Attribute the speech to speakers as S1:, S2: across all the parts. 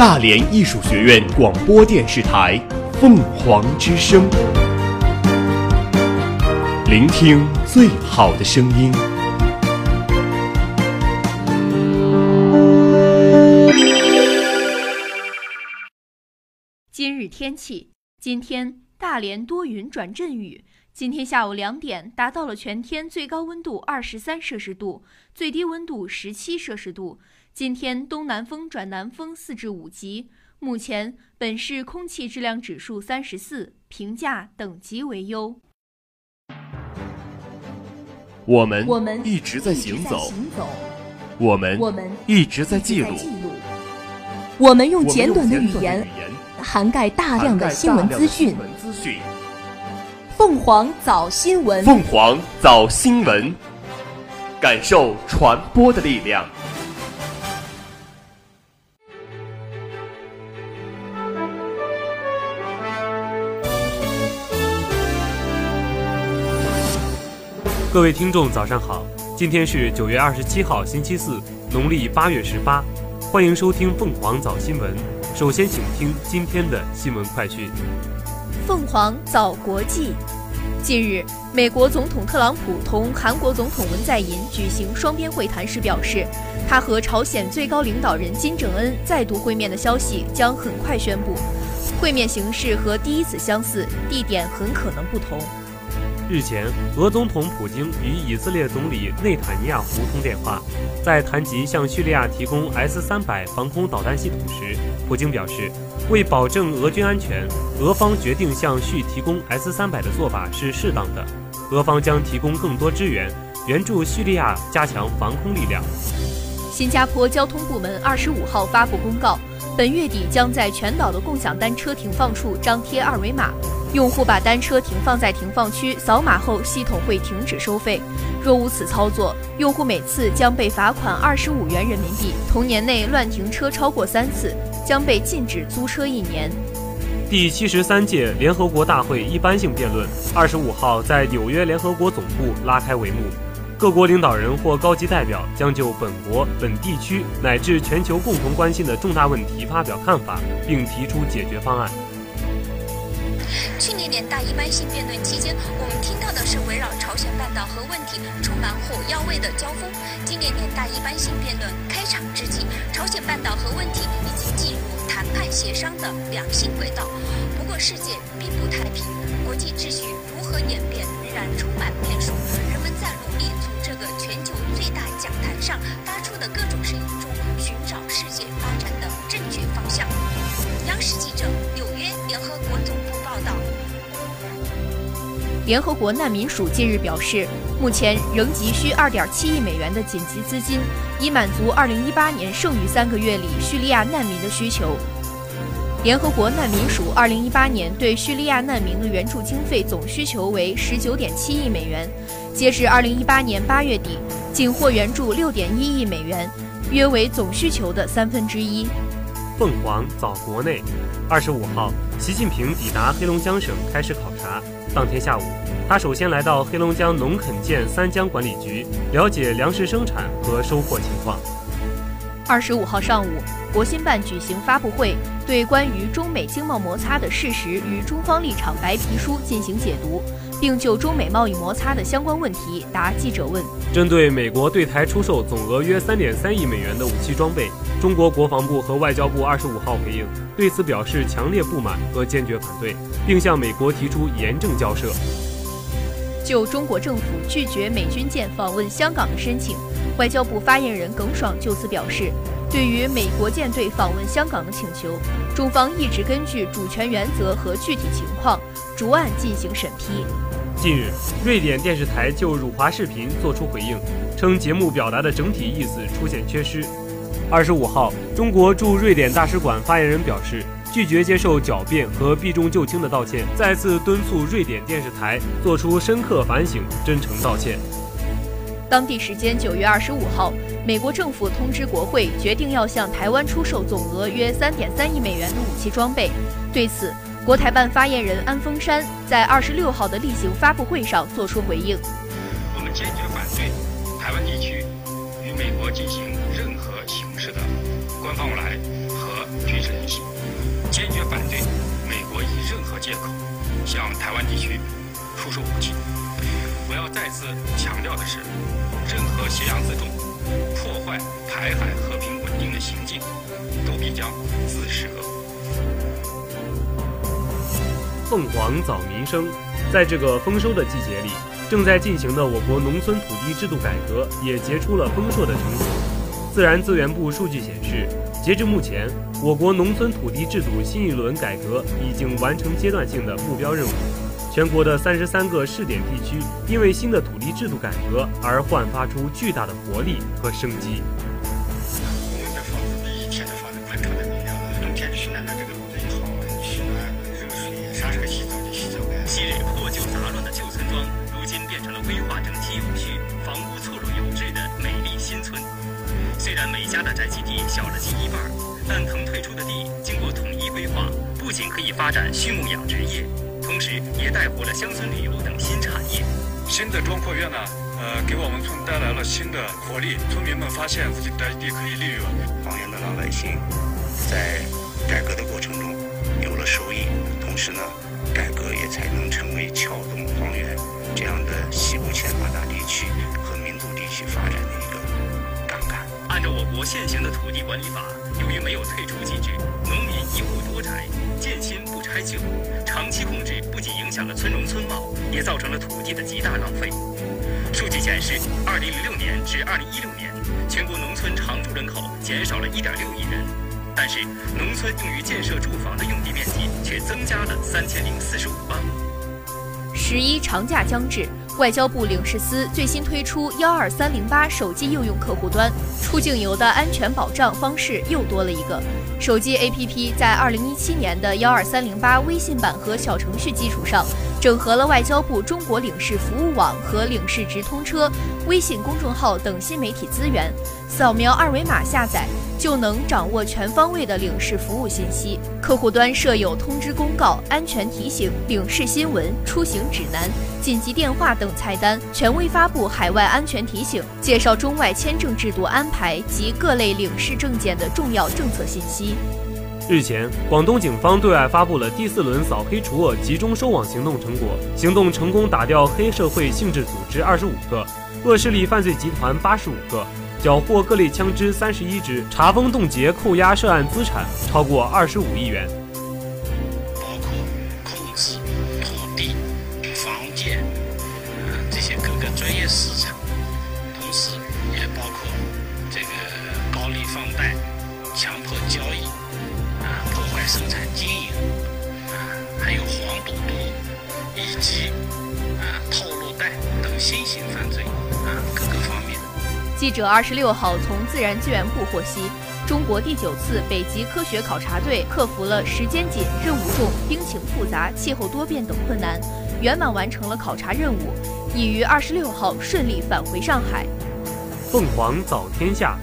S1: 大连艺术学院广播电视台《凤凰之声》，聆听最好的声音。
S2: 今日天气：今天大连多云转阵雨。今天下午两点达到了全天最高温度二十三摄氏度，最低温度十七摄氏度。今天东南风转南风四至五级。目前本市空气质量指数三十四，评价等级为优。
S1: 我们
S3: 我们
S1: 一直在行走，我们
S3: 我们
S1: 一直在记录，
S3: 我们用简短的语言涵盖大量的新闻资讯。
S1: 涵盖大量的新闻资讯
S3: 凤凰早新闻，
S1: 凤凰早新闻，感受传播的力量。
S4: 各位听众，早上好！今天是九月二十七号，星期四，农历八月十八，欢迎收听凤凰早新闻。首先，请听今天的新闻快讯。
S2: 凤凰早国际。近日，美国总统特朗普同韩国总统文在寅举行双边会谈时表示，他和朝鲜最高领导人金正恩再度会面的消息将很快宣布。会面形式和第一次相似，地点很可能不同。
S4: 日前，俄总统普京与以色列总理内塔尼亚胡通电话，在谈及向叙利亚提供 S 三百防空导弹系统时，普京表示，为保证俄军安全，俄方决定向叙提供 S 三百的做法是适当的。俄方将提供更多支援，援助叙利亚加强防空力量。
S2: 新加坡交通部门二十五号发布公告，本月底将在全岛的共享单车停放处张贴二维码。用户把单车停放在停放区，扫码后系统会停止收费。若无此操作，用户每次将被罚款二十五元人民币。同年内乱停车超过三次，将被禁止租车一年。
S4: 第七十三届联合国大会一般性辩论二十五号在纽约联合国总部拉开帷幕，各国领导人或高级代表将就本国、本地区乃至全球共同关心的重大问题发表看法，并提出解决方案。
S5: 去年年大一般性辩论期间，我们听到的是围绕朝鲜半岛核问题充满火药味的交锋。今年年大一般性辩论开场之际，朝鲜半岛核问题已经进入谈判协商的良性轨道。不过，世界并不太平，国际秩序如何演变仍然充满变数。人们在努力从这个全球最大讲坛上发出的各种声音中，寻找世界发展的正确方向。央视记者纽约联合国总
S2: 联合国难民署近日表示，目前仍急需2.7亿美元的紧急资金，以满足2018年剩余三个月里叙利亚难民的需求。联合国难民署2018年对叙利亚难民的援助经费总需求为19.7亿美元，截至2018年8月底，仅获援助6.1亿美元，约为总需求的三分之一。
S4: 凤凰早国内，二十五号，习近平抵达黑龙江省开始考察。当天下午，他首先来到黑龙江农垦建三江管理局，了解粮食生产和收获情况。
S2: 二十五号上午，国新办举行发布会，对关于中美经贸摩擦的事实与中方立场白皮书进行解读，并就中美贸易摩擦的相关问题答记者问。
S4: 针对美国对台出售总额约三点三亿美元的武器装备，中国国防部和外交部二十五号回应，对此表示强烈不满和坚决反对，并向美国提出严正交涉。
S2: 就中国政府拒绝美军舰访问香港的申请，外交部发言人耿爽就此表示，对于美国舰队访问香港的请求，中方一直根据主权原则和具体情况逐案进行审批。
S4: 近日，瑞典电视台就辱华视频作出回应，称节目表达的整体意思出现缺失。二十五号，中国驻瑞典大使馆发言人表示，拒绝接受狡辩和避重就轻的道歉，再次敦促瑞典电视台做出深刻反省，真诚道歉。
S2: 当地时间九月二十五号，美国政府通知国会，决定要向台湾出售总额约三点三亿美元的武器装备。对此，国台办发言人安峰山在二十六号的例行发布会上作出回应：“
S6: 我们坚决反对台湾地区与美国进行任何形式的官方往来和军事联系，坚决反对美国以任何借口向台湾地区出售武器。我要再次强调的是，任何挟洋自重、破坏台海和平稳定的行径，都必将自食恶果。
S4: 凤凰早民生，在这个丰收的季节里，正在进行的我国农村土地制度改革也结出了丰硕的成果。自然资源部数据显示，截至目前，我国农村土地制度新一轮改革已经完成阶段性的目标任务。全国的三十三个试点地区，因为新的土地制度改革而焕发出巨大的活力和生机。
S7: 然每家的宅基地小了近一半，但腾退出的地经过统一规划，不仅可以发展畜牧养殖业，同时也带活了乡村旅游等新产业。
S6: 新的庄扩院呢，呃，给我们村带来了新的活力。村民们发现自己宅地可以利用，
S8: 方圆的老百姓在改革的过程中有了收益，同时呢，
S7: 现行的土地管理法，由于没有退出机制，农民一户多宅，建新不拆旧，长期控制不仅影响了村容村貌，也造成了土地的极大浪费。数据显示，2006年至2016年，全国农村常住人口减少了1.6亿人，但是农村用于建设住房的用地面积却增加了3045万亩。
S2: 十一长假将至，外交部领事司最新推出幺二三零八手机应用客户端，出境游的安全保障方式又多了一个。手机 APP 在二零一七年的幺二三零八微信版和小程序基础上，整合了外交部中国领事服务网和领事直通车、微信公众号等新媒体资源，扫描二维码下载就能掌握全方位的领事服务信息。客户端设有通知公告、安全提醒、领事新闻、出行指南、紧急电话等菜单，权威发布海外安全提醒，介绍中外签证制度安排及各类领事证件的重要政策信息。
S4: 日前，广东警方对外发布了第四轮扫黑除恶集中收网行动成果，行动成功打掉黑社会性质组织二十五个，恶势力犯罪集团八十五个，缴获各类枪支三十一支，查封冻结扣押涉案资产超过二十五亿元。
S8: 以及啊、套路贷等新型犯罪啊、各个方面。
S2: 记者二十六号从自然资源部获悉，中国第九次北极科学考察队克服了时间紧、任务重、冰情复杂、气候多变等困难，圆满完成了考察任务，已于二十六号顺利返回上海。
S4: 凤凰早天下。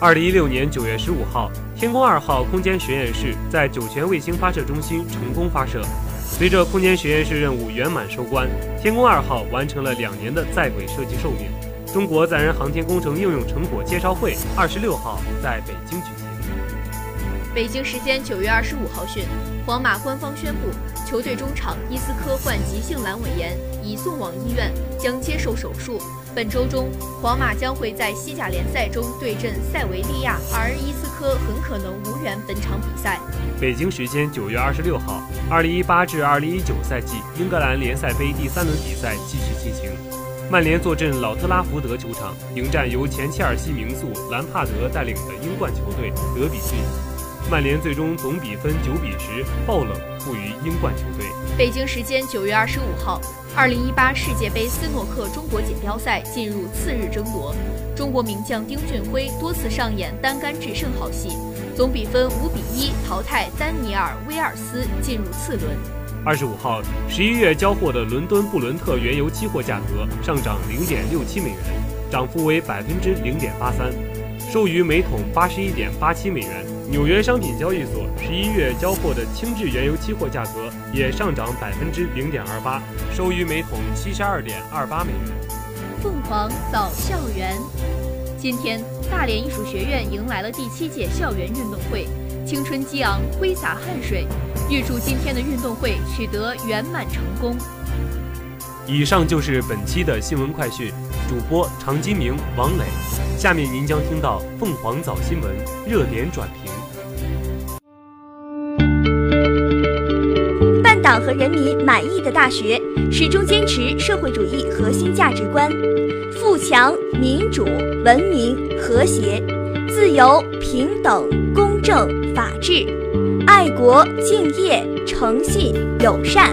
S4: 二零一六年九月十五号，天宫二号空间实验室在酒泉卫星发射中心成功发射。随着空间实验室任务圆满收官，天宫二号完成了两年的在轨设计寿命。中国载人航天工程应用成果介绍会二十六号在北京举行。
S2: 北京时间九月二十五号讯，皇马官方宣布，球队中场伊斯科患急性阑尾炎，已送往医院，将接受手术。本周中，皇马将会在西甲联赛中对阵塞维利亚，而伊斯科很可能无缘本场比赛。
S4: 北京时间九月二十六号，二零一八至二零一九赛季英格兰联赛杯第三轮比赛继续进行。曼联坐镇老特拉福德球场，迎战由前切尔西名宿兰帕德带领的英冠球队德比郡。曼联最终总比分九比十爆冷负于英冠球队。
S2: 北京时间九月二十五号，二零一八世界杯斯诺克中国锦标赛进入次日争夺，中国名将丁俊晖多次上演单杆制胜好戏，总比分五比一淘汰丹尼尔·威尔斯，进入次轮。
S4: 二十五号，十一月交货的伦敦布伦特原油期货价格上涨零点六七美元，涨幅为百分之零点八三，收于每桶八十一点八七美元。纽约商品交易所十一月交货的轻质原油期货价格也上涨百分之零点二八，收于每桶七十二点二八美元。
S2: 凤凰早校园，今天大连艺术学院迎来了第七届校园运动会。青春激昂，挥洒汗水，预祝今天的运动会取得圆满成功。
S4: 以上就是本期的新闻快讯，主播常金明、王磊。下面您将听到凤凰早新闻热点转评。
S9: 办党和人民满意的大学，始终坚持社会主义核心价值观：富强、民主、文明、和谐、自由、平等、公正、法治、爱国、敬业、诚信、友善。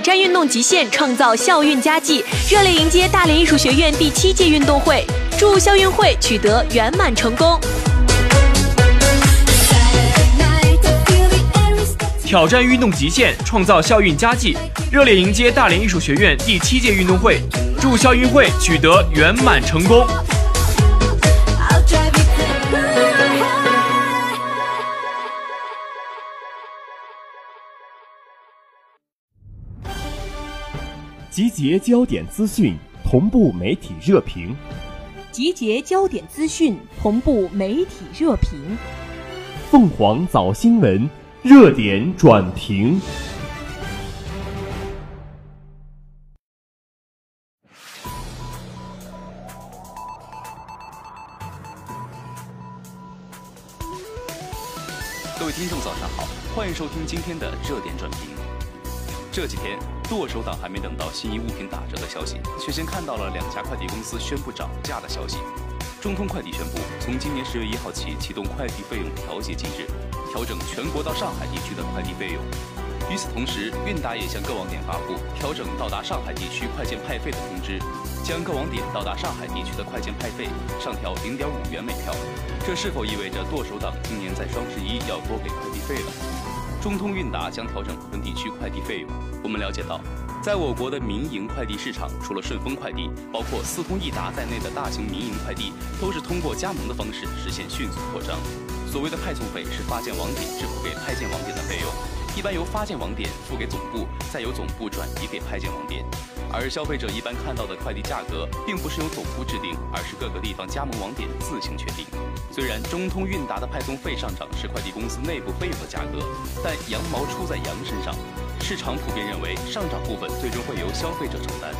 S3: 挑战运动极限，创造校运佳绩，热烈迎接大连艺术学院第七届运动会，祝校运会取得圆满成功。
S10: 挑战运动极限，创造校运佳绩，热烈迎接大连艺术学院第七届运动会，祝校运会取得圆满成功。
S1: 集结焦点资讯，同步媒体热评。
S3: 集结焦点资讯，同步媒体热评。
S1: 凤凰早新闻热点转评。
S11: 各位听众，早上好，欢迎收听今天的热点转评。这几天，剁手党还没等到心仪物品打折的消息，却先看到了两家快递公司宣布涨价的消息。中通快递宣布，从今年十月一号起启动快递费用调节机制，调整全国到上海地区的快递费用。与此同时，韵达也向各网点发布调整到达上海地区快件派费的通知，将各网点到达上海地区的快件派费上调零点五元每票。这是否意味着剁手党今年在双十一要多给快递费了？中通韵达将调整部分地区快递费用。我们了解到，在我国的民营快递市场，除了顺丰快递，包括四通一达在内的大型民营快递，都是通过加盟的方式实现迅速扩张。所谓的派送费是发件网点支付给派件网点的费用，一般由发件网点付给总部，再由总部转移给派件网点。而消费者一般看到的快递价格，并不是由总部制定，而是各个地方加盟网点自行确定。虽然中通韵达的派送费上涨是快递公司内部费用的价格，但羊毛出在羊身上，市场普遍认为上涨部分最终会由消费者承担。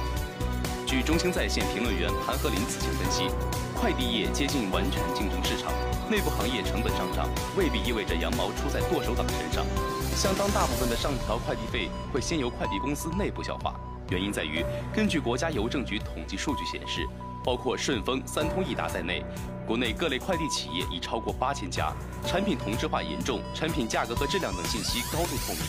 S11: 据中兴在线评论员潘鹤林此前分析，快递业接近完全竞争市场，内部行业成本上涨，未必意味着羊毛出在剁手党身上。相当大部分的上调快递费会先由快递公司内部消化。原因在于，根据国家邮政局统计数据显示，包括顺丰、三通一达在内，国内各类快递企业已超过八千家，产品同质化严重，产品价格和质量等信息高度透明。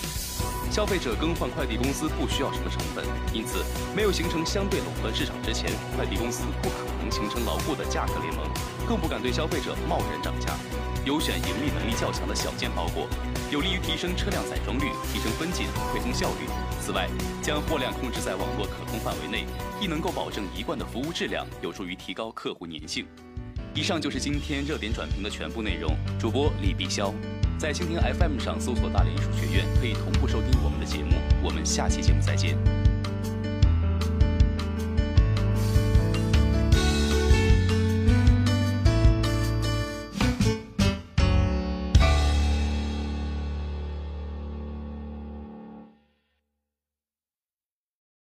S11: 消费者更换快递公司不需要什么成本，因此没有形成相对垄断市场之前，快递公司不可能形成牢固的价格联盟，更不敢对消费者贸然涨价。优选盈利能力较强的小件包裹，有利于提升车辆载装率、提升分拣、配送效率。此外，将货量控制在网络可控范围内，亦能够保证一贯的服务质量，有助于提高客户粘性。以上就是今天热点转评的全部内容。主播李碧霄，在蜻蜓 FM 上搜索“大连艺术学院”，可以同步收听我们的节目。我们下期节目再见。